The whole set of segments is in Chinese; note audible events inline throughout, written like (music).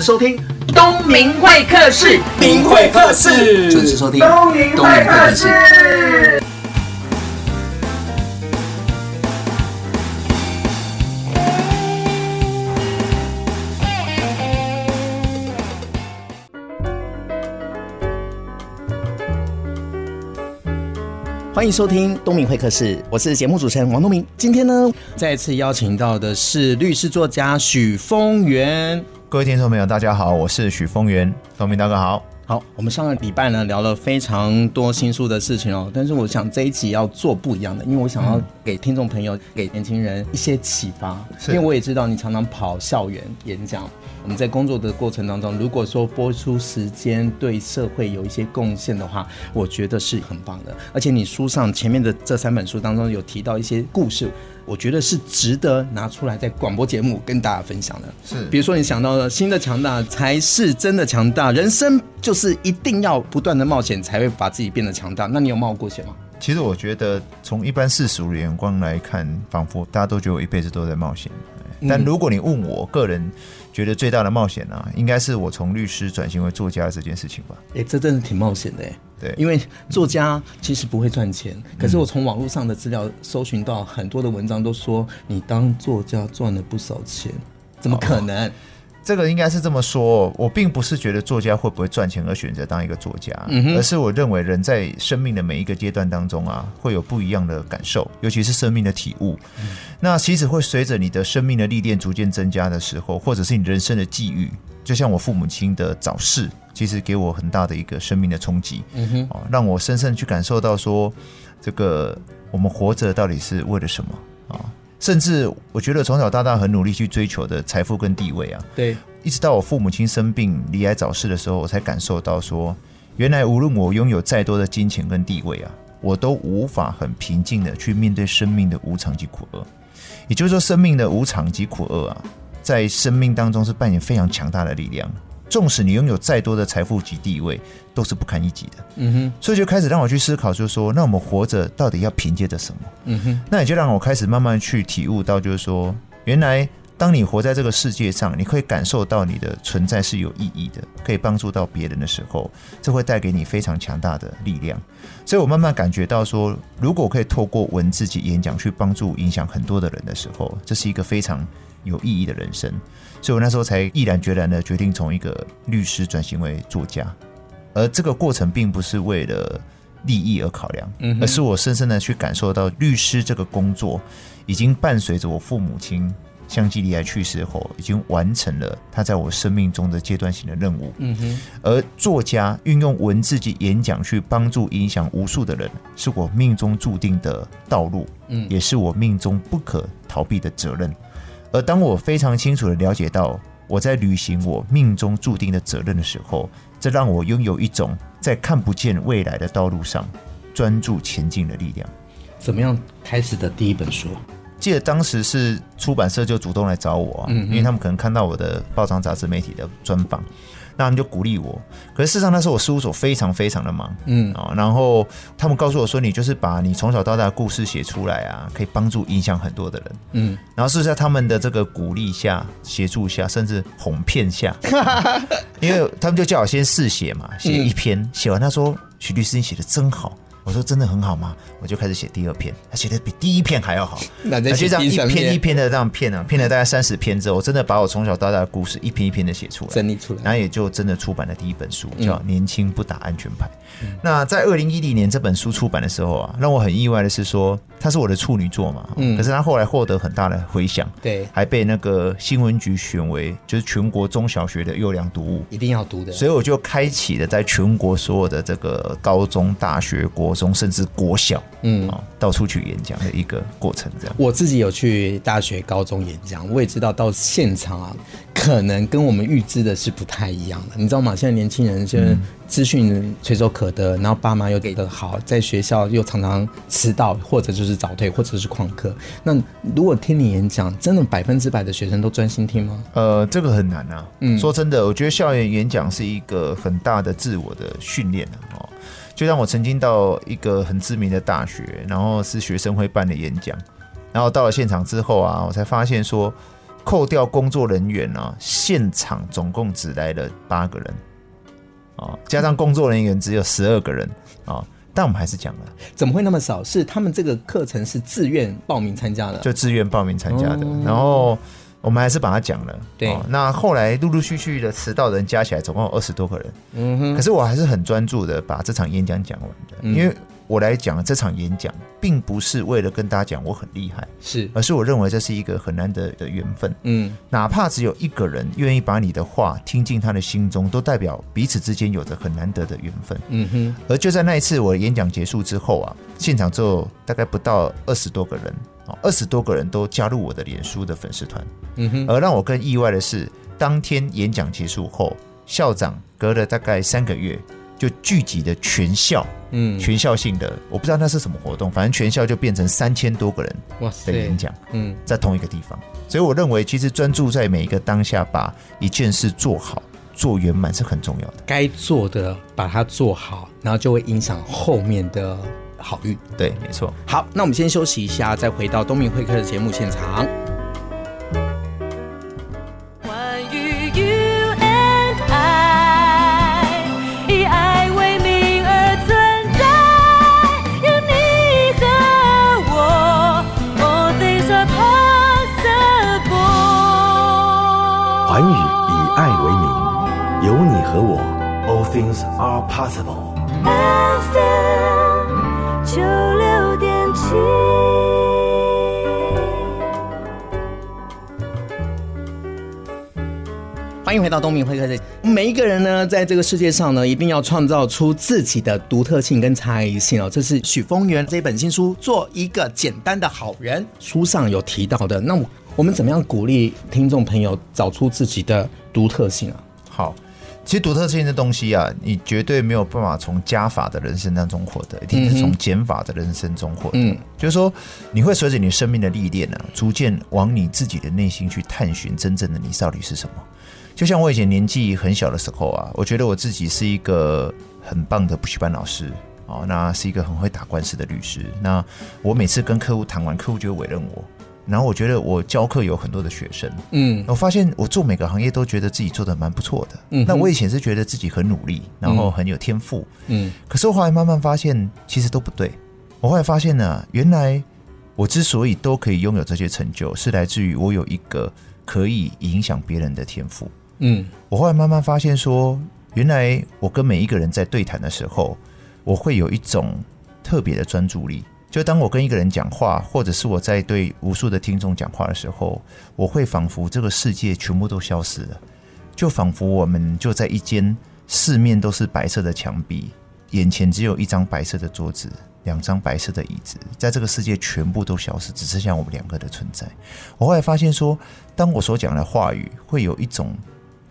收听东明会客室，明会客室，准时收听东明会客室。欢迎收听东明会客室，我是节目主持人王东明。今天呢，再次邀请到的是律师作家许峰源。各位听众朋友，大家好，我是许峰源。东明大哥好。好，我们上个礼拜呢聊了非常多新书的事情哦，但是我想这一集要做不一样的，因为我想要给听众朋友、给年轻人一些启发。因为我也知道你常常跑校园演讲，我们在工作的过程当中，如果说播出时间对社会有一些贡献的话，我觉得是很棒的。而且你书上前面的这三本书当中有提到一些故事。我觉得是值得拿出来在广播节目跟大家分享的。是，比如说你想到了新的强大才是真的强大，人生就是一定要不断的冒险才会把自己变得强大。那你有冒过险吗？其实我觉得从一般世俗的眼光来看，仿佛大家都觉得我一辈子都在冒险。但如果你问我个人觉得最大的冒险呢、啊，应该是我从律师转型为作家这件事情吧。哎、欸，这真的挺冒险的哎。对，因为作家其实不会赚钱，可是我从网络上的资料搜寻到很多的文章都说你当作家赚了不少钱，怎么可能？哦、这个应该是这么说，我并不是觉得作家会不会赚钱而选择当一个作家，嗯、而是我认为人在生命的每一个阶段当中啊，会有不一样的感受，尤其是生命的体悟。嗯、那其实会随着你的生命的历练逐渐增加的时候，或者是你人生的际遇，就像我父母亲的早逝。其实给我很大的一个生命的冲击，嗯哼，哦，让我深深去感受到说，这个我们活着到底是为了什么啊？甚至我觉得从小到大很努力去追求的财富跟地位啊，对，一直到我父母亲生病离癌早逝的时候，我才感受到说，原来无论我拥有再多的金钱跟地位啊，我都无法很平静的去面对生命的无常及苦厄。也就是说，生命的无常及苦厄啊，在生命当中是扮演非常强大的力量。纵使你拥有再多的财富及地位，都是不堪一击的。嗯哼，所以就开始让我去思考，就是说，那我们活着到底要凭借着什么？嗯哼，那也就让我开始慢慢去体悟到，就是说，原来当你活在这个世界上，你可以感受到你的存在是有意义的，可以帮助到别人的时候，这会带给你非常强大的力量。所以我慢慢感觉到说，如果可以透过文字及演讲去帮助影响很多的人的时候，这是一个非常有意义的人生。所以我那时候才毅然决然的决定从一个律师转型为作家，而这个过程并不是为了利益而考量，而是我深深的去感受到律师这个工作已经伴随着我父母亲相继离开去世后，已经完成了他在我生命中的阶段性的任务。嗯哼，而作家运用文字及演讲去帮助影响无数的人，是我命中注定的道路，嗯，也是我命中不可逃避的责任。而当我非常清楚的了解到我在履行我命中注定的责任的时候，这让我拥有一种在看不见未来的道路上专注前进的力量。怎么样开始的第一本书？记得当时是出版社就主动来找我，嗯，因为他们可能看到我的报章杂志媒体的专访。那他们就鼓励我，可是事实上那时候我事务所非常非常的忙，嗯。啊，然后他们告诉我说，你就是把你从小到大的故事写出来啊，可以帮助影响很多的人，嗯，然后是在他们的这个鼓励下、协助下，甚至哄骗下，(laughs) 因为他们就叫我先试写嘛，写一篇，写完他说徐律师你写的真好。我说真的很好吗？我就开始写第二篇，他写的比第一篇还要好。(laughs) 那就这样一篇一篇的这样骗啊，骗了大概三十篇之后，我真的把我从小到大的故事一篇一篇的写出来，整理出来，然后也就真的出版了第一本书，叫《年轻不打安全牌》。嗯、那在二零一零年这本书出版的时候啊，让我很意外的是说，它是我的处女作嘛，嗯，可是它后来获得很大的回响，对，还被那个新闻局选为就是全国中小学的优良读物，一定要读的。所以我就开启了在全国所有的这个高中、大学、国中，甚至国小，嗯啊，到处去演讲的一个过程。这样，我自己有去大学、高中演讲，我也知道到现场啊，可能跟我们预知的是不太一样的，你知道吗？现在年轻人就是。嗯资讯随手可得，然后爸妈又给的好，在学校又常常迟到，或者就是早退，或者是旷课。那如果听你演讲，真的百分之百的学生都专心听吗？呃，这个很难啊。嗯，说真的，我觉得校园演讲是一个很大的自我的训练哦。就像我曾经到一个很知名的大学，然后是学生会办的演讲，然后到了现场之后啊，我才发现说。扣掉工作人员啊，现场总共只来了八个人，啊，加上工作人员只有十二个人啊，但我们还是讲了，(laughs) 怎么会那么少？是他们这个课程是自愿报名参加的，就自愿报名参加的，哦、然后我们还是把它讲了。对，那后来陆陆续续的迟到的人加起来总共有二十多个人，嗯哼，可是我还是很专注的把这场演讲讲完的，嗯、因为。我来讲这场演讲，并不是为了跟大家讲我很厉害，是，而是我认为这是一个很难得的缘分。嗯，哪怕只有一个人愿意把你的话听进他的心中，都代表彼此之间有着很难得的缘分。嗯哼。而就在那一次我演讲结束之后啊，现场只有大概不到二十多个人，二十多个人都加入我的脸书的粉丝团。嗯哼。而让我更意外的是，当天演讲结束后，校长隔了大概三个月。就聚集的全校，嗯，全校性的，我不知道那是什么活动，反正全校就变成三千多个人的演讲，嗯，在同一个地方，所以我认为其实专注在每一个当下，把一件事做好、做圆满是很重要的。该做的把它做好，然后就会影响后面的好运。对，没错。好，那我们先休息一下，再回到东明会客的节目现场。和我，All things are possible。欢迎回到东明会客室。每一个人呢，在这个世界上呢，一定要创造出自己的独特性跟差异性哦。这是许峰源这本新书《做一个简单的好人》书上有提到的。那我们怎么样鼓励听众朋友找出自己的独特性啊？好。其实独特性的东西啊，你绝对没有办法从加法的人生当中获得，一定是从减法的人生中获得。嗯，就是说，你会。随着你生命的历练呢，逐渐往你自己的内心去探寻真正的你到底是什么。就像我以前年纪很小的时候啊，我觉得我自己是一个很棒的补习班老师哦，那是一个很会打官司的律师。那我每次跟客户谈完，客户就会委任我。然后我觉得我教课有很多的学生，嗯，我发现我做每个行业都觉得自己做的蛮不错的，嗯，那我以前是觉得自己很努力，然后很有天赋，嗯，可是我后来慢慢发现其实都不对。我后来发现呢，原来我之所以都可以拥有这些成就，是来自于我有一个可以影响别人的天赋，嗯，我后来慢慢发现说，原来我跟每一个人在对谈的时候，我会有一种特别的专注力。就当我跟一个人讲话，或者是我在对无数的听众讲话的时候，我会仿佛这个世界全部都消失了，就仿佛我们就在一间四面都是白色的墙壁，眼前只有一张白色的桌子，两张白色的椅子，在这个世界全部都消失，只剩下我们两个的存在。我后来发现说，当我所讲的话语会有一种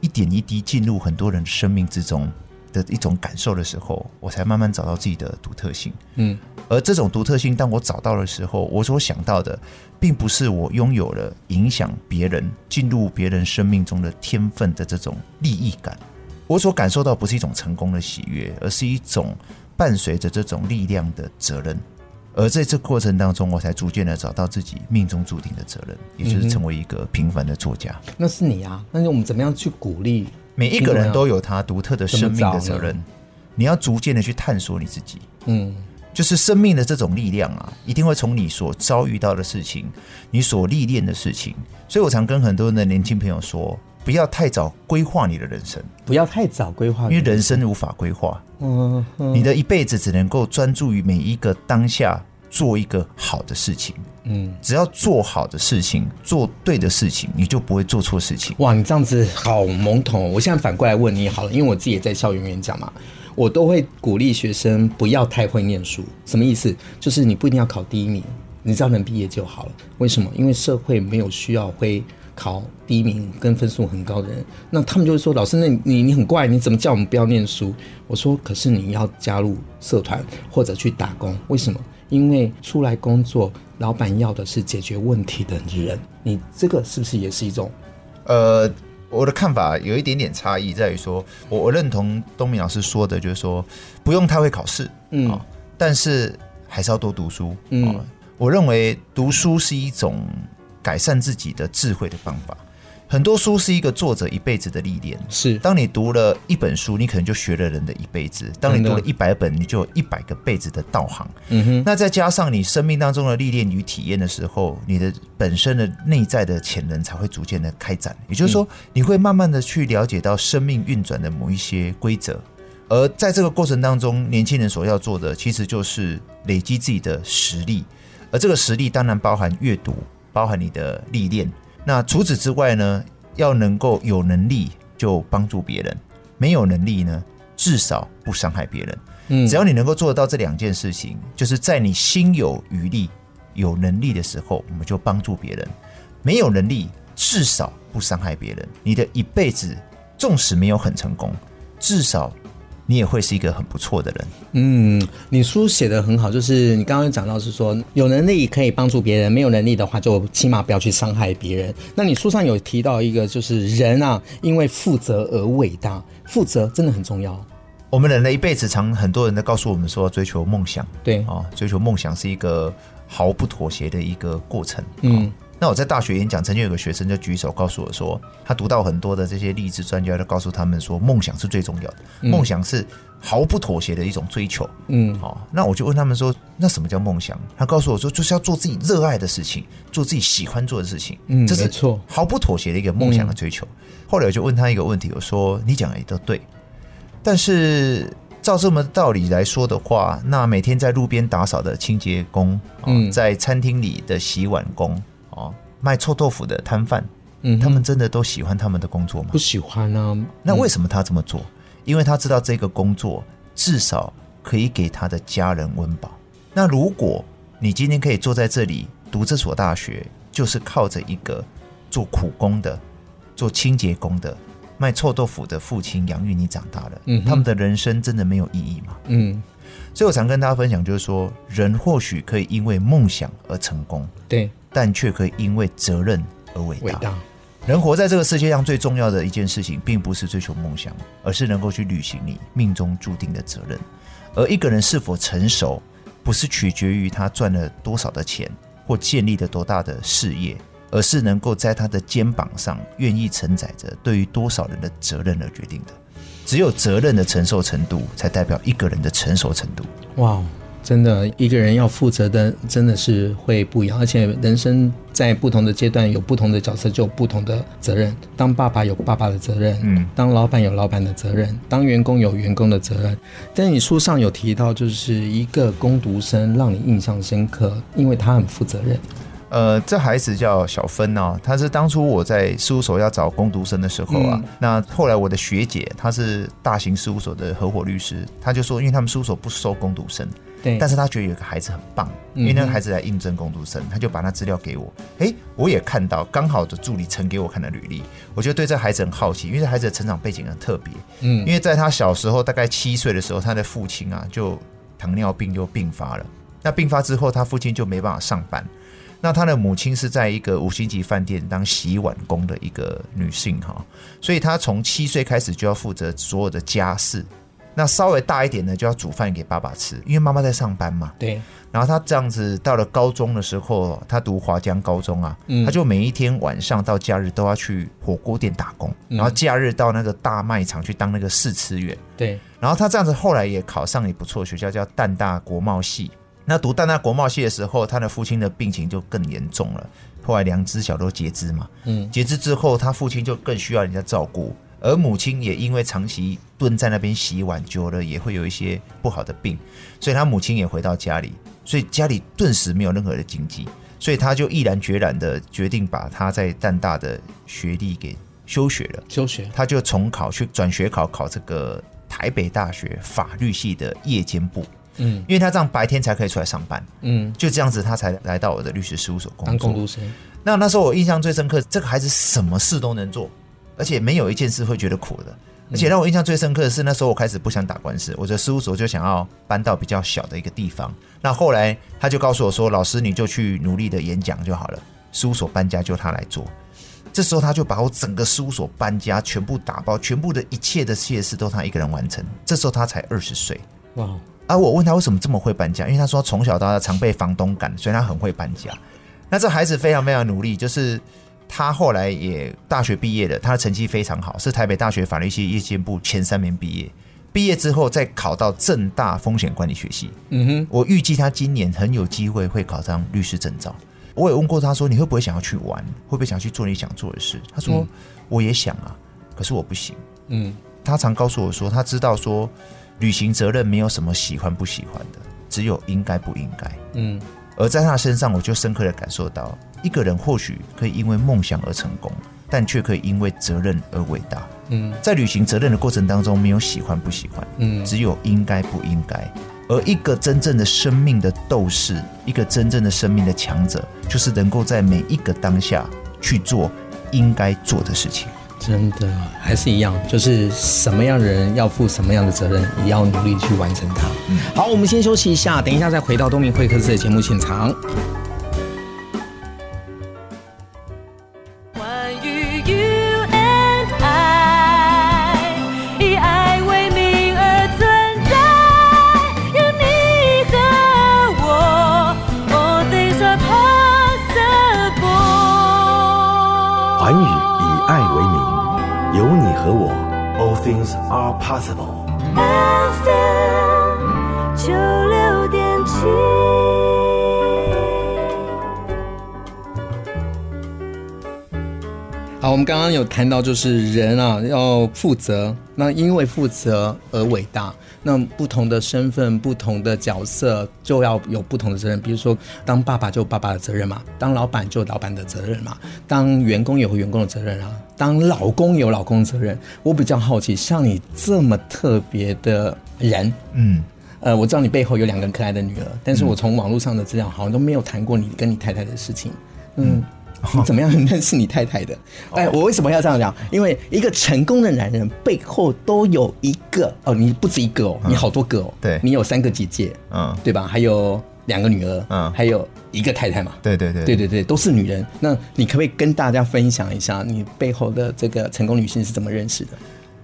一点一滴进入很多人的生命之中。的一种感受的时候，我才慢慢找到自己的独特性。嗯，而这种独特性，当我找到的时候，我所想到的，并不是我拥有了影响别人、进入别人生命中的天分的这种利益感。我所感受到不是一种成功的喜悦，而是一种伴随着这种力量的责任。而在这过程当中，我才逐渐的找到自己命中注定的责任，也就是成为一个平凡的作家。嗯、那是你啊，那我们怎么样去鼓励？每一个人都有他独特的生命的责任，你要逐渐的去探索你自己。嗯，就是生命的这种力量啊，一定会从你所遭遇到的事情，你所历练的事情。所以我常跟很多的年轻朋友说，不要太早规划你的人生，不要太早规划，因为人生无法规划。嗯，你的一辈子只能够专注于每一个当下。做一个好的事情，嗯，只要做好的事情，做对的事情，你就不会做错事情。哇，你这样子好懵懂。我现在反过来问你好了，因为我自己也在校园演讲嘛，我都会鼓励学生不要太会念书。什么意思？就是你不一定要考第一名，你只要能毕业就好了。为什么？因为社会没有需要会考第一名跟分数很高的人。那他们就会说，老师，那你你很怪，你怎么叫我们不要念书？我说，可是你要加入社团或者去打工，为什么？因为出来工作，老板要的是解决问题的人。你这个是不是也是一种？呃，我的看法有一点点差异，在于说，我我认同东明老师说的，就是说不用太会考试，嗯、哦，但是还是要多读书，嗯、哦，我认为读书是一种改善自己的智慧的方法。很多书是一个作者一辈子的历练。是，当你读了一本书，你可能就学了人的一辈子；当你读了一百本，你就有一百个辈子的道行。嗯哼。那再加上你生命当中的历练与体验的时候，你的本身的内在的潜能才会逐渐的开展。也就是说，你会慢慢的去了解到生命运转的某一些规则。而在这个过程当中，年轻人所要做的，其实就是累积自己的实力。而这个实力当然包含阅读，包含你的历练。那除此之外呢，要能够有能力就帮助别人，没有能力呢，至少不伤害别人。嗯，只要你能够做得到这两件事情，就是在你心有余力、有能力的时候，我们就帮助别人；没有能力，至少不伤害别人。你的一辈子，纵使没有很成功，至少。你也会是一个很不错的人。嗯，你书写的很好，就是你刚刚讲到是说有能力可以帮助别人，没有能力的话就起码不要去伤害别人。那你书上有提到一个，就是人啊，因为负责而伟大，负责真的很重要。我们人的一辈子，常很多人都告诉我们说，追求梦想，对啊，追求梦想是一个毫不妥协的一个过程。嗯。那我在大学演讲，曾经有个学生就举手告诉我说，他读到很多的这些励志专家都告诉他们说，梦想是最重要的，梦想是毫不妥协的一种追求。嗯，好，那我就问他们说，那什么叫梦想？他告诉我说，就是要做自己热爱的事情，做自己喜欢做的事情。嗯，这是错，毫不妥协的一个梦想的追求。后来我就问他一个问题，我说，你讲的也都对，但是照这么道理来说的话，那每天在路边打扫的清洁工，嗯，在餐厅里的洗碗工。卖臭豆腐的摊贩，嗯，他们真的都喜欢他们的工作吗？不喜欢啊。那为什么他这么做？因为他知道这个工作至少可以给他的家人温饱。那如果你今天可以坐在这里读这所大学，就是靠着一个做苦工的、做清洁工的、卖臭豆腐的父亲养育你长大的，嗯，他们的人生真的没有意义吗？嗯，所以我常跟大家分享，就是说，人或许可以因为梦想而成功，对。但却可以因为责任而伟大。伟大。人活在这个世界上最重要的一件事情，并不是追求梦想，而是能够去履行你命中注定的责任。而一个人是否成熟，不是取决于他赚了多少的钱或建立了多大的事业，而是能够在他的肩膀上愿意承载着对于多少人的责任而决定的。只有责任的承受程度，才代表一个人的成熟程度。哇！真的，一个人要负责的真的是会不一样，而且人生在不同的阶段有不同的角色，就有不同的责任。当爸爸有爸爸的责任，嗯，当老板有老板的责任，当员工有员工的责任。但你书上有提到，就是一个工读生让你印象深刻，因为他很负责任。呃，这孩子叫小芬哦，他是当初我在事务所要找工读生的时候啊，嗯、那后来我的学姐她是大型事务所的合伙律师，她就说，因为他们事务所不收工读生。对，但是他觉得有个孩子很棒，因为那个孩子来应征工读生，他就把那资料给我。哎，我也看到，刚好的助理呈给我看的履历，我就对这孩子很好奇，因为这孩子的成长背景很特别。嗯，因为在他小时候，大概七岁的时候，他的父亲啊就糖尿病就病发了。那病发之后，他父亲就没办法上班。那他的母亲是在一个五星级饭店当洗碗工的一个女性哈，所以他从七岁开始就要负责所有的家事。那稍微大一点呢，就要煮饭给爸爸吃，因为妈妈在上班嘛。对。然后他这样子到了高中的时候，他读华江高中啊，嗯、他就每一天晚上到假日都要去火锅店打工，嗯、然后假日到那个大卖场去当那个试吃员。对。然后他这样子后来也考上也不错学校，叫淡大国贸系。那读淡大国贸系的时候，他的父亲的病情就更严重了，后来两只小都截肢嘛。嗯。截肢之后，他父亲就更需要人家照顾。而母亲也因为长期蹲在那边洗碗久了，也会有一些不好的病，所以他母亲也回到家里，所以家里顿时没有任何的经济，所以他就毅然决然的决定把他在淡大的学历给休学了。休学，他就重考去转学考考这个台北大学法律系的夜间部。嗯，因为他这样白天才可以出来上班。嗯，就这样子他才来到我的律师事务所工作。当工读生。那那时候我印象最深刻，这个孩子什么事都能做。而且没有一件事会觉得苦的，而且让我印象最深刻的是，那时候我开始不想打官司，我的事务所就想要搬到比较小的一个地方。那后来他就告诉我说：“老师，你就去努力的演讲就好了，事务所搬家就他来做。”这时候他就把我整个事务所搬家全部打包，全部的一切的谢事都他一个人完成。这时候他才二十岁，哇！而我问他为什么这么会搬家，因为他说从小到大常被房东赶，所以他很会搬家。那这孩子非常非常努力，就是他后来也大学毕业了，他的成绩非常好，是台北大学法律系夜间部前三名毕业。毕业之后再考到正大风险管理学系。嗯哼，我预计他今年很有机会会考上律师证照。我也问过他说：“你会不会想要去玩？会不会想要去做你想做的事？”他说：“嗯、我也想啊，可是我不行。”嗯，他常告诉我说，他知道说履行责任没有什么喜欢不喜欢的，只有应该不应该。嗯。而在他身上，我就深刻的感受到，一个人或许可以因为梦想而成功，但却可以因为责任而伟大。嗯，在履行责任的过程当中，没有喜欢不喜欢，嗯，只有应该不应该。而一个真正的生命的斗士，一个真正的生命的强者，就是能够在每一个当下去做应该做的事情。真的还是一样，就是什么样的人要负什么样的责任，也要努力去完成它。嗯，好，我们先休息一下，等一下再回到东明会客室的节目现场。谈到，就是人啊要负责，那因为负责而伟大。那不同的身份、不同的角色，就要有不同的责任。比如说，当爸爸就有爸爸的责任嘛，当老板就有老板的责任嘛，当员工有员工的责任啊，当老公有老公的责任。我比较好奇，像你这么特别的人，嗯，呃，我知道你背后有两个可爱的女儿，但是我从网络上的资料好像都没有谈过你跟你太太的事情，嗯。嗯你 (laughs) 怎么样认识你太太的？哎，我为什么要这样讲？因为一个成功的男人背后都有一个哦，你不止一个哦，你好多个哦。对，你有三个姐姐，嗯，对吧？还有两个女儿，嗯，还有一个太太嘛。对对对对对对，都是女人。那你可不可以跟大家分享一下你背后的这个成功女性是怎么认识的？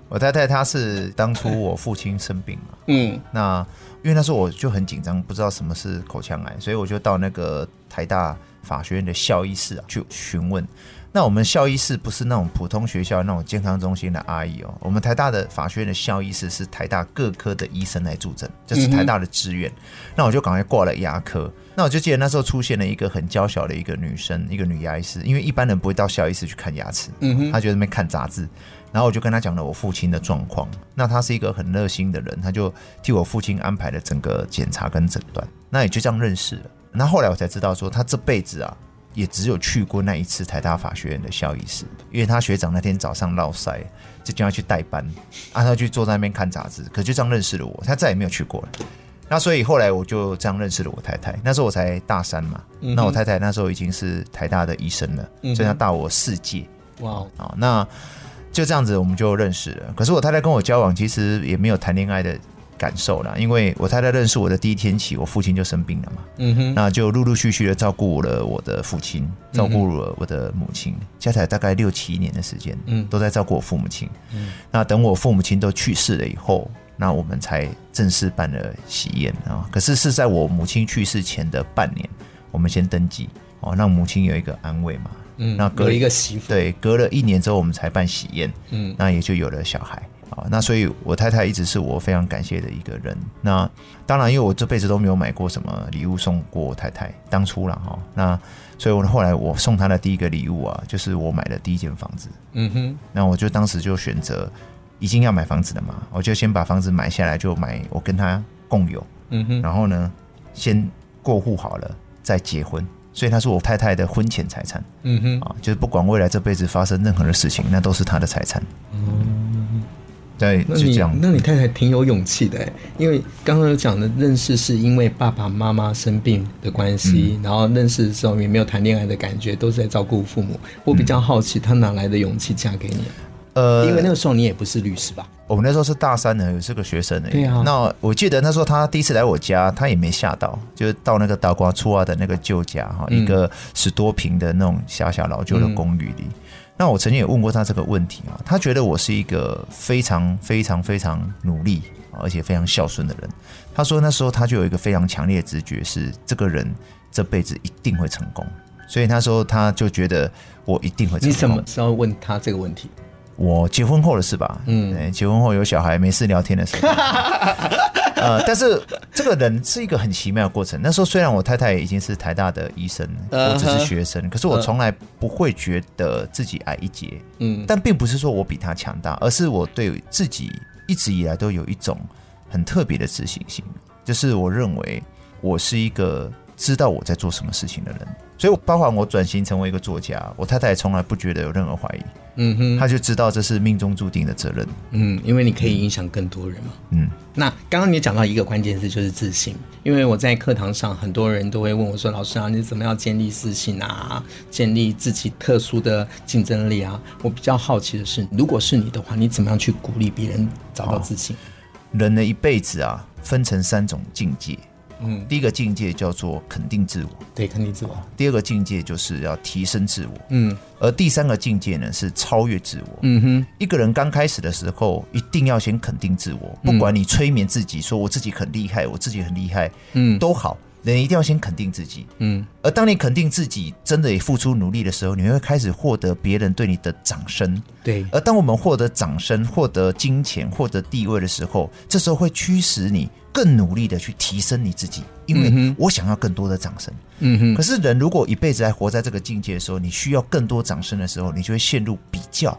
我太太她是当初我父亲生病嘛，嗯，那因为那时候我就很紧张，不知道什么是口腔癌，所以我就到那个台大。法学院的校医室啊，去询问。那我们校医室不是那种普通学校那种健康中心的阿姨哦，我们台大的法学院的校医室是台大各科的医生来助诊，这是台大的志愿。那我就赶快挂了牙科。那我就记得那时候出现了一个很娇小的一个女生，一个女牙医师，因为一般人不会到校医室去看牙齿，嗯哼，她就在那边看杂志。然后我就跟她讲了我父亲的状况。那她是一个很热心的人，她就替我父亲安排了整个检查跟诊断。那也就这样认识了。那后来我才知道，说他这辈子啊，也只有去过那一次台大法学院的校医室，因为他学长那天早上落塞，就叫他去代班，啊他去坐在那边看杂志，可就这样认识了我，他再也没有去过了。那所以后来我就这样认识了我太太，那时候我才大三嘛，那我太太那时候已经是台大的医生了，所以她大我四届。哇，啊，那就这样子我们就认识了。可是我太太跟我交往其实也没有谈恋爱的。感受了，因为我太太认识我的第一天起，我父亲就生病了嘛，嗯哼，那就陆陆续续的照顾了我的父亲，照顾了我的母亲，加起来大概六七年的时间，嗯，都在照顾我父母亲，嗯，那等我父母亲都去世了以后，那我们才正式办了喜宴啊。可是是在我母亲去世前的半年，我们先登记。哦，让母亲有一个安慰嘛，嗯，那隔了一个媳妇，对，隔了一年之后我们才办喜宴，嗯，那也就有了小孩。啊，那所以我太太一直是我非常感谢的一个人。那当然，因为我这辈子都没有买过什么礼物送过我太太，当初了哈。那所以，我后来我送她的第一个礼物啊，就是我买的第一间房子。嗯哼。那我就当时就选择已经要买房子了嘛，我就先把房子买下来，就买我跟她共有。嗯哼。然后呢，先过户好了再结婚，所以她是我太太的婚前财产。嗯哼。啊，就是不管未来这辈子发生任何的事情，那都是她的财产。嗯。对，那你那你太太挺有勇气的，因为刚刚有讲的认识是因为爸爸妈妈生病的关系，嗯、然后认识的时候也没有谈恋爱的感觉，都是在照顾父母。我比较好奇，她哪来的勇气嫁给你？呃，因为那个时候你也不是律师吧？我们那时候是大三的，也是个学生的。对啊。那我记得那时候他第一次来我家，他也没吓到，就是到那个倒瓜厝仔的那个旧家哈，嗯、一个十多平的那种小小老旧的公寓里。嗯那我曾经也问过他这个问题啊，他觉得我是一个非常非常非常努力，而且非常孝顺的人。他说那时候他就有一个非常强烈的直觉，是这个人这辈子一定会成功，所以那时候他就觉得我一定会成功。你什么时候问他这个问题？我结婚后的事吧，嗯，结婚后有小孩没事聊天的时候，(laughs) 呃，但是这个人是一个很奇妙的过程。那时候虽然我太太已经是台大的医生，我只是学生，可是我从来不会觉得自己矮一截，嗯，但并不是说我比他强大，而是我对自己一直以来都有一种很特别的自信心，就是我认为我是一个知道我在做什么事情的人。所以，包括我转型成为一个作家，我太太也从来不觉得有任何怀疑。嗯哼，他就知道这是命中注定的责任。嗯，因为你可以影响更多人嘛。嗯，那刚刚你讲到一个关键字就是自信，因为我在课堂上很多人都会问我说：“老师啊，你怎么样建立自信啊？建立自己特殊的竞争力啊？”我比较好奇的是，如果是你的话，你怎么样去鼓励别人找到自信？哦，人的一辈子啊，分成三种境界。嗯，第一个境界叫做肯定自我，对，肯定自我。第二个境界就是要提升自我，嗯，而第三个境界呢是超越自我。嗯哼，一个人刚开始的时候，一定要先肯定自我，不管你催眠自己说我自己很厉害，我自己很厉害，嗯，都好，人一定要先肯定自己，嗯。而当你肯定自己，真的也付出努力的时候，你会开始获得别人对你的掌声，对。而当我们获得掌声、获得金钱、获得地位的时候，这时候会驱使你。更努力的去提升你自己，因为我想要更多的掌声。嗯哼。可是人如果一辈子还活在这个境界的时候，你需要更多掌声的时候，你就会陷入比较。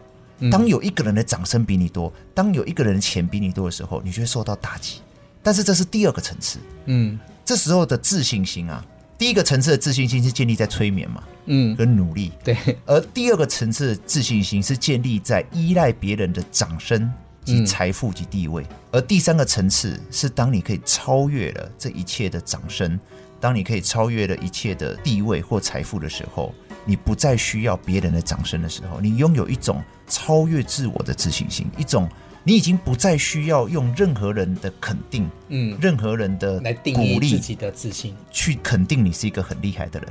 当有一个人的掌声比你多，当有一个人的钱比你多的时候，你就会受到打击。但是这是第二个层次。嗯。这时候的自信心啊，第一个层次的自信心是建立在催眠嘛，嗯，跟努力。对。而第二个层次的自信心是建立在依赖别人的掌声。及财富及地位，而第三个层次是当你可以超越了这一切的掌声，当你可以超越了一切的地位或财富的时候，你不再需要别人的掌声的时候，你拥有一种超越自我的自信心，一种你已经不再需要用任何人的肯定，嗯，任何人的来定义自己的自信，去肯定你是一个很厉害的人。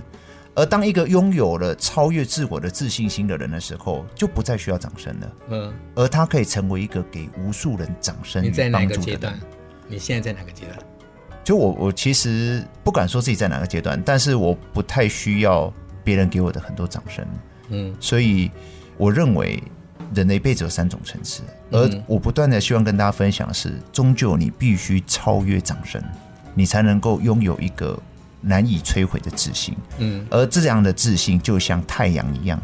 而当一个拥有了超越自我的自信心的人的时候，就不再需要掌声了。嗯，而他可以成为一个给无数人掌声与帮助的人。你在哪个阶段？你现在在哪个阶段？就我，我其实不敢说自己在哪个阶段，但是我不太需要别人给我的很多掌声。嗯，所以我认为人的一辈子有三种层次，而我不断的希望跟大家分享的是，终究你必须超越掌声，你才能够拥有一个。难以摧毁的自信，嗯，而这样的自信就像太阳一样，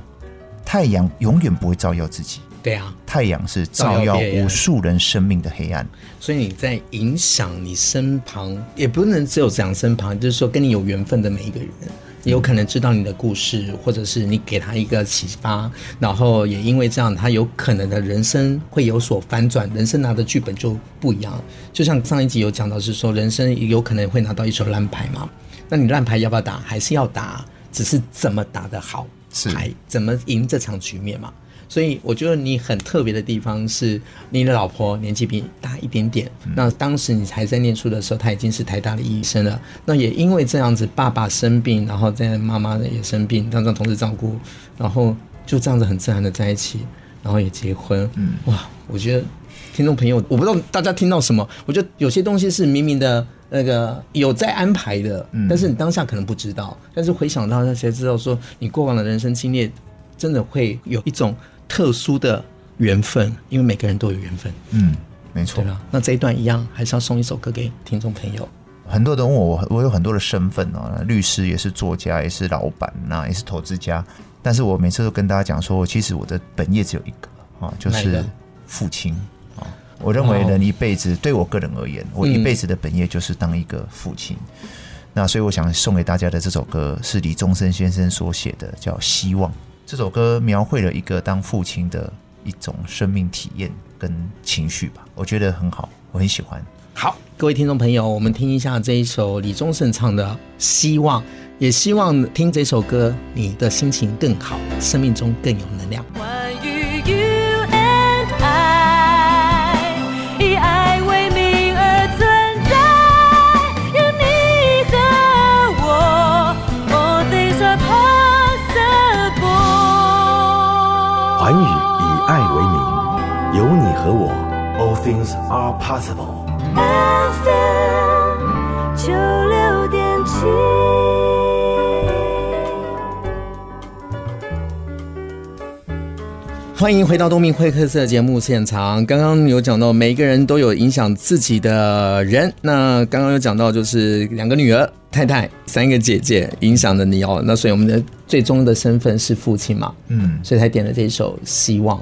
太阳永远不会照耀自己，对啊，太阳是照耀无数人生命的黑暗，所以你在影响你身旁，也不能只有讲身旁，就是说跟你有缘分的每一个人，也有可能知道你的故事，或者是你给他一个启发，然后也因为这样，他有可能的人生会有所翻转，人生拿的剧本就不一样。就像上一集有讲到，是说人生有可能会拿到一手烂牌嘛。那你烂牌要不要打？还是要打？只是怎么打的好牌，怎么赢这场局面嘛？所以我觉得你很特别的地方是，你的老婆年纪比你大一点点。嗯、那当时你还在念书的时候，她已经是台大的医生了。那也因为这样子，爸爸生病，然后在妈妈也生病，当中同时照顾，然后就这样子很自然的在一起，然后也结婚。嗯，哇，我觉得听众朋友，我不知道大家听到什么，我觉得有些东西是明明的。那个有在安排的，但是你当下可能不知道，嗯、但是回想到那些知道说你过往的人生经历，真的会有一种特殊的缘分，因为每个人都有缘分。嗯，没错。对了，那这一段一样，还是要送一首歌给听众朋友。很多人问我，我有很多的身份哦，律师也是作家，也是老板，那也是投资家。但是我每次都跟大家讲说，其实我的本业只有一个啊，就是父亲。我认为人一辈子，对我个人而言，我一辈子的本业就是当一个父亲。那所以我想送给大家的这首歌是李宗盛先生所写的，叫《希望》。这首歌描绘了一个当父亲的一种生命体验跟情绪吧，我觉得很好，我很喜欢。好，各位听众朋友，我们听一下这一首李宗盛唱的《希望》，也希望听这首歌，你的心情更好，生命中更有能量。和我，All things are possible。FM 九六点七。欢迎回到东明会客室节目现场。刚刚有讲到，每一个人都有影响自己的人。那刚刚有讲到，就是两个女儿、太太、三个姐姐影响了你哦。那所以我们的最终的身份是父亲嘛？嗯，所以才点了这首《希望》。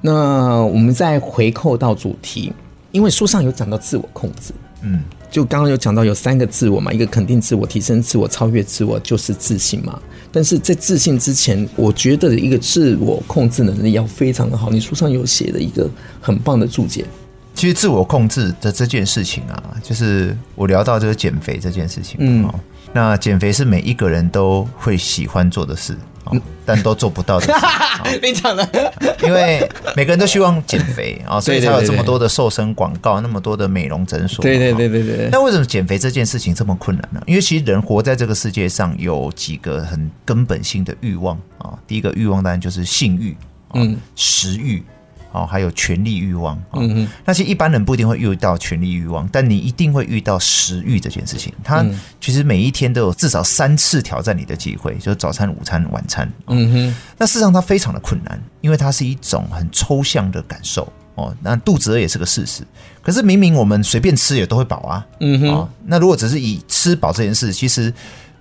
那我们再回扣到主题，因为书上有讲到自我控制。嗯，就刚刚有讲到有三个自我嘛，一个肯定自我、提升自我、超越自我，就是自信嘛。但是在自信之前，我觉得一个自我控制能力要非常的好。你书上有写的一个很棒的注解。其实自我控制的这件事情啊，就是我聊到就是减肥这件事情。嗯，那减肥是每一个人都会喜欢做的事。但都做不到的，(laughs) 非常的，因为每个人都希望减肥 (laughs) 啊，所以才有这么多的瘦身广告，那么多的美容诊所。对对对对对。那为什么减肥这件事情这么困难呢？因为其实人活在这个世界上有几个很根本性的欲望啊，第一个欲望当然就是性欲，嗯，食欲。哦，还有权力欲望，嗯哼，那些一般人不一定会遇到权力欲望，但你一定会遇到食欲这件事情。它其实每一天都有至少三次挑战你的机会，就是早餐、午餐、晚餐。嗯哼，那事实上它非常的困难，因为它是一种很抽象的感受哦。那肚子饿也是个事实，可是明明我们随便吃也都会饱啊。嗯哼，那如果只是以吃饱这件事，其实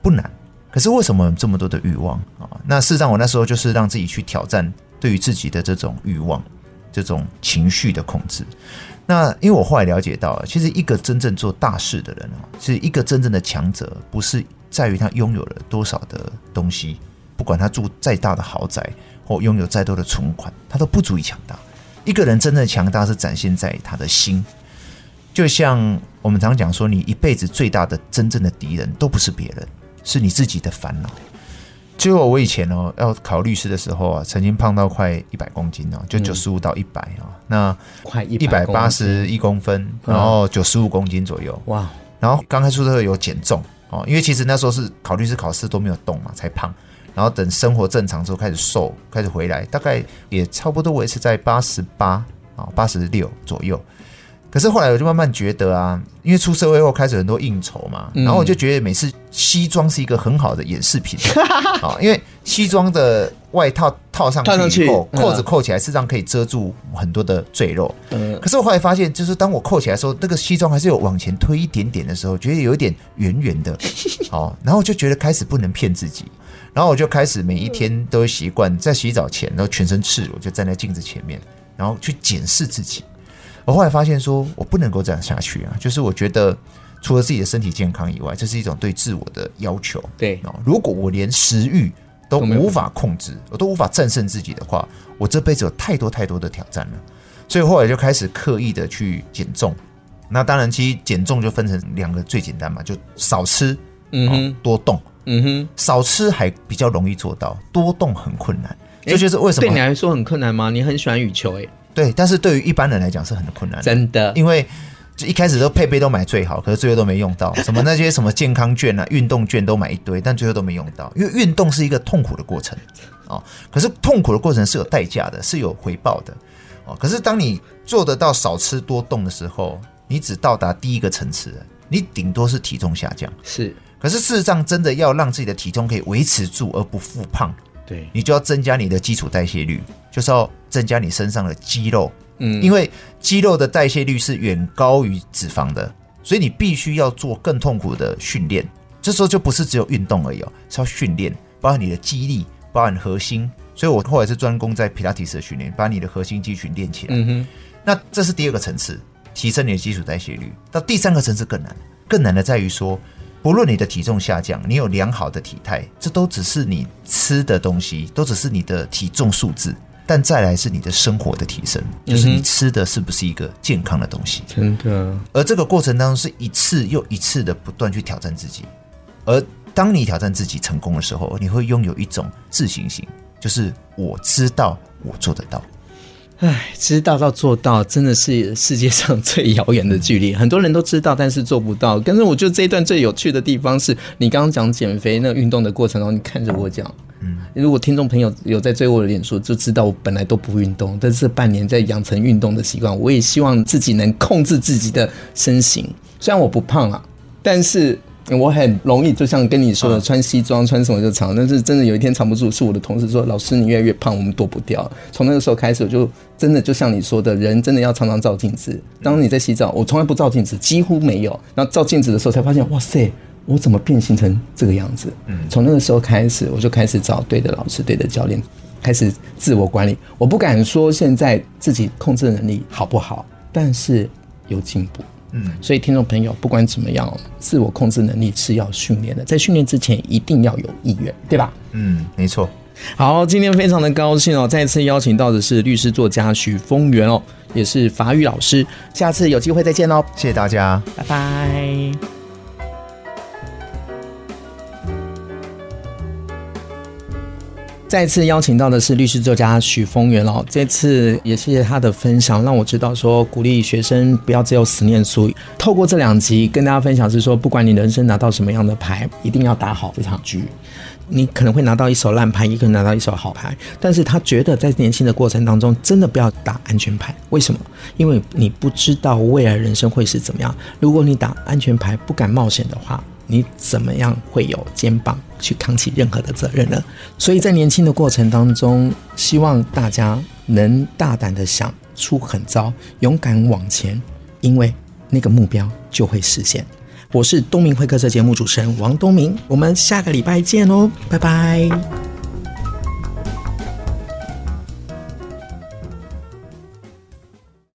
不难。可是为什么有这么多的欲望啊？那事实上我那时候就是让自己去挑战对于自己的这种欲望。这种情绪的控制，那因为我后来了解到，其实一个真正做大事的人啊，是一个真正的强者，不是在于他拥有了多少的东西，不管他住再大的豪宅或拥有再多的存款，他都不足以强大。一个人真正的强大是展现在他的心，就像我们常讲说，你一辈子最大的真正的敌人都不是别人，是你自己的烦恼。就我以前哦，要考律师的时候啊，曾经胖到快一百公斤哦，就九十五到一百啊，那快一百八十一公分，然后九十五公斤左右哇。然后刚开始的时候有减重哦，因为其实那时候是考律师考试都没有动嘛，才胖。然后等生活正常之后开始瘦，开始回来，大概也差不多维持在八十八啊，八十六左右。可是后来我就慢慢觉得啊，因为出社会后开始很多应酬嘛，然后我就觉得每次西装是一个很好的掩饰品。啊，(laughs) 因为西装的外套套上去以后，扣子扣起来，实际上可以遮住很多的赘肉。可是我后来发现，就是当我扣起来的时候，那个西装还是有往前推一点点的时候，觉得有一点圆圆的，(laughs) 哦，然后我就觉得开始不能骗自己，然后我就开始每一天都会习惯在洗澡前，然后全身赤裸就站在镜子前面，然后去检视自己。我后来发现，说我不能够这样下去啊！就是我觉得，除了自己的身体健康以外，这是一种对自我的要求。对，如果我连食欲都无法控制，我都无法战胜自己的话，我这辈子有太多太多的挑战了。所以后来就开始刻意的去减重。那当然，其实减重就分成两个最简单嘛，就少吃，嗯哼，多动，嗯哼，少吃还比较容易做到，多动很困难。这就是为什么对你来说很困难吗？你很喜欢羽球，诶。对，但是对于一般人来讲是很困难的，真的，因为就一开始都配备都买最好，可是最后都没用到。什么那些什么健康券啊、(laughs) 运动券都买一堆，但最后都没用到，因为运动是一个痛苦的过程哦。可是痛苦的过程是有代价的，是有回报的哦。可是当你做得到少吃多动的时候，你只到达第一个层次，你顶多是体重下降。是，可是事实上真的要让自己的体重可以维持住而不复胖。对，你就要增加你的基础代谢率，就是要增加你身上的肌肉，嗯，因为肌肉的代谢率是远高于脂肪的，所以你必须要做更痛苦的训练。这时候就不是只有运动而已哦，是要训练，包含你的肌力，包含核心。所以我后来是专攻在皮拉提斯的训练，把你的核心肌群练起来。嗯哼，那这是第二个层次，提升你的基础代谢率。到第三个层次更难，更难的在于说。不论你的体重下降，你有良好的体态，这都只是你吃的东西，都只是你的体重数字。但再来是你的生活的提升，就是你吃的是不是一个健康的东西？真的。而这个过程当中是一次又一次的不断去挑战自己。而当你挑战自己成功的时候，你会拥有一种自信心，就是我知道我做得到。唉，知道到做到，真的是世界上最遥远的距离。很多人都知道，但是做不到。但是我觉得这一段最有趣的地方是，你刚刚讲减肥那个运动的过程中，你看着我讲。如果听众朋友有在追我的脸书，就知道我本来都不运动，但是半年在养成运动的习惯。我也希望自己能控制自己的身形。虽然我不胖啊，但是我很容易，就像跟你说的，穿西装穿什么就藏。但是真的有一天藏不住，是我的同事说：“老师，你越来越胖，我们躲不掉。”从那个时候开始，我就真的就像你说的，人真的要常常照镜子。当你在洗澡，我从来不照镜子，几乎没有。然后照镜子的时候，才发现，哇塞，我怎么变形成这个样子？嗯，从那个时候开始，我就开始找对的老师、对的教练，开始自我管理。我不敢说现在自己控制能力好不好，但是有进步。嗯，所以听众朋友，不管怎么样，自我控制能力是要训练的，在训练之前一定要有意愿，对吧？嗯，没错。好，今天非常的高兴哦，再次邀请到的是律师作家许峰源哦，也是法语老师，下次有机会再见哦，谢谢大家，拜拜。再次邀请到的是律师作家许峰源哦，这次也谢谢他的分享，让我知道说鼓励学生不要只有死念书。透过这两集跟大家分享是说，不管你人生拿到什么样的牌，一定要打好这场局。你可能会拿到一手烂牌，也可能拿到一手好牌，但是他觉得在年轻的过程当中，真的不要打安全牌。为什么？因为你不知道未来人生会是怎么样。如果你打安全牌，不敢冒险的话。你怎么样会有肩膀去扛起任何的责任呢？所以在年轻的过程当中，希望大家能大胆的想出狠招，勇敢往前，因为那个目标就会实现。我是东明会客室节目主持人王东明，我们下个礼拜见哦，拜拜。